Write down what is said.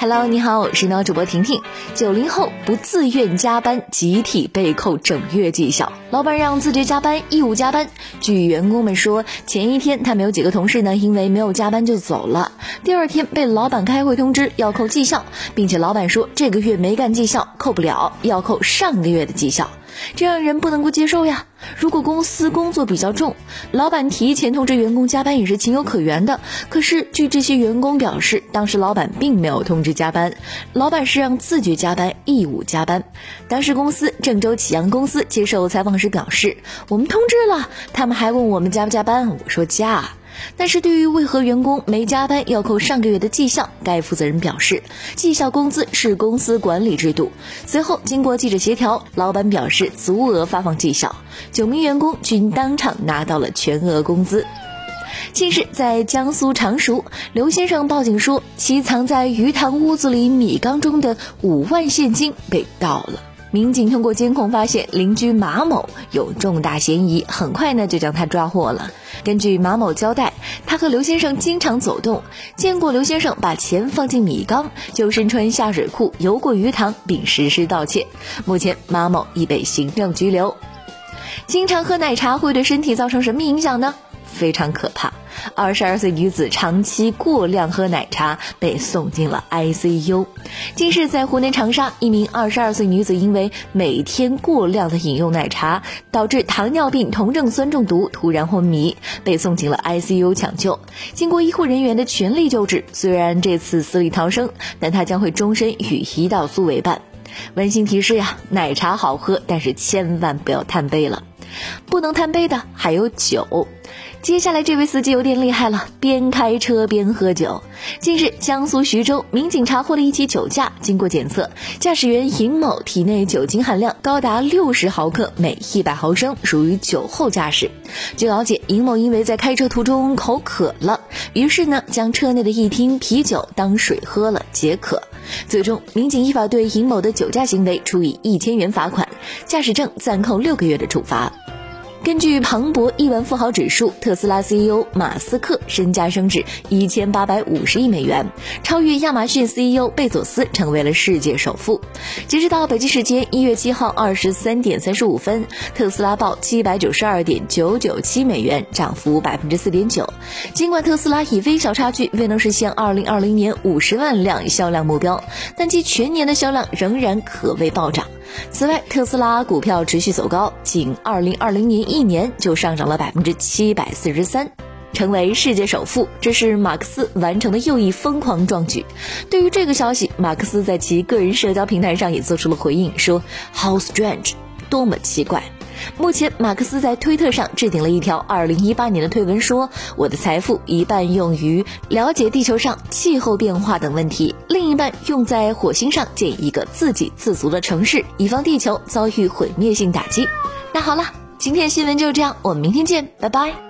Hello，你好，我是喵主播婷婷。九零后不自愿加班，集体被扣整月绩效，老板让自觉加班，义务加班。据员工们说，前一天他们有几个同事呢，因为没有加班就走了。第二天被老板开会通知要扣绩效，并且老板说这个月没干绩效，扣不了，要扣上个月的绩效。这让人不能够接受呀！如果公司工作比较重，老板提前通知员工加班也是情有可原的。可是，据这些员工表示，当时老板并没有通知加班，老板是让自觉加班、义务加班。当时公司郑州启阳公司接受采访时表示：“我们通知了，他们还问我们加不加班，我说加。”但是对于为何员工没加班要扣上个月的绩效，该负责人表示，绩效工资是公司管理制度。随后经过记者协调，老板表示足额发放绩效，九名员工均当场拿到了全额工资。近日，在江苏常熟，刘先生报警说，其藏在鱼塘屋子里米缸中的五万现金被盗了。民警通过监控发现邻居马某有重大嫌疑，很快呢就将他抓获了。根据马某交代，他和刘先生经常走动，见过刘先生把钱放进米缸，就身穿下水裤游过鱼塘，并实施盗窃。目前马某已被行政拘留。经常喝奶茶会对身体造成什么影响呢？非常可怕。二十二岁女子长期过量喝奶茶，被送进了 ICU。近日，在湖南长沙，一名二十二岁女子因为每天过量的饮用奶茶，导致糖尿病酮症酸中毒，突然昏迷，被送进了 ICU 抢救。经过医护人员的全力救治，虽然这次死里逃生，但她将会终身与胰岛素为伴。温馨提示呀，奶茶好喝，但是千万不要贪杯了。不能贪杯的还有酒。接下来这位司机有点厉害了，边开车边喝酒。近日，江苏徐州民警查获了一起酒驾，经过检测，驾驶员尹某体内酒精含量高达六十毫克每一百毫升，属于酒后驾驶。据了解，尹某因为在开车途中口渴了，于是呢将车内的一听啤酒当水喝了解渴。最终，民警依法对尹某的酒驾行为处以一千元罚款，驾驶证暂扣六个月的处罚。根据庞博亿万富豪指数，特斯拉 CEO 马斯克身家升至一千八百五十亿美元，超越亚马逊 CEO 贝佐斯，成为了世界首富。截止到北京时间一月七号二十三点三十五分，特斯拉报七百九十二点九九七美元，涨幅百分之四点九。尽管特斯拉以微小差距未能实现二零二零年五十万辆销量目标，但其全年的销量仍然可谓暴涨。此外，特斯拉股票持续走高，仅2020年一年就上涨了百分之七百四十三，成为世界首富。这是马克思完成的又一疯狂壮举。对于这个消息，马克思在其个人社交平台上也做出了回应，说：“How strange，多么奇怪。”目前，马克思在推特上置顶了一条2018年的推文，说：“我的财富一半用于了解地球上气候变化等问题，另一半用在火星上建一个自给自足的城市，以防地球遭遇毁灭性打击。”那好了，今天新闻就这样，我们明天见，拜拜。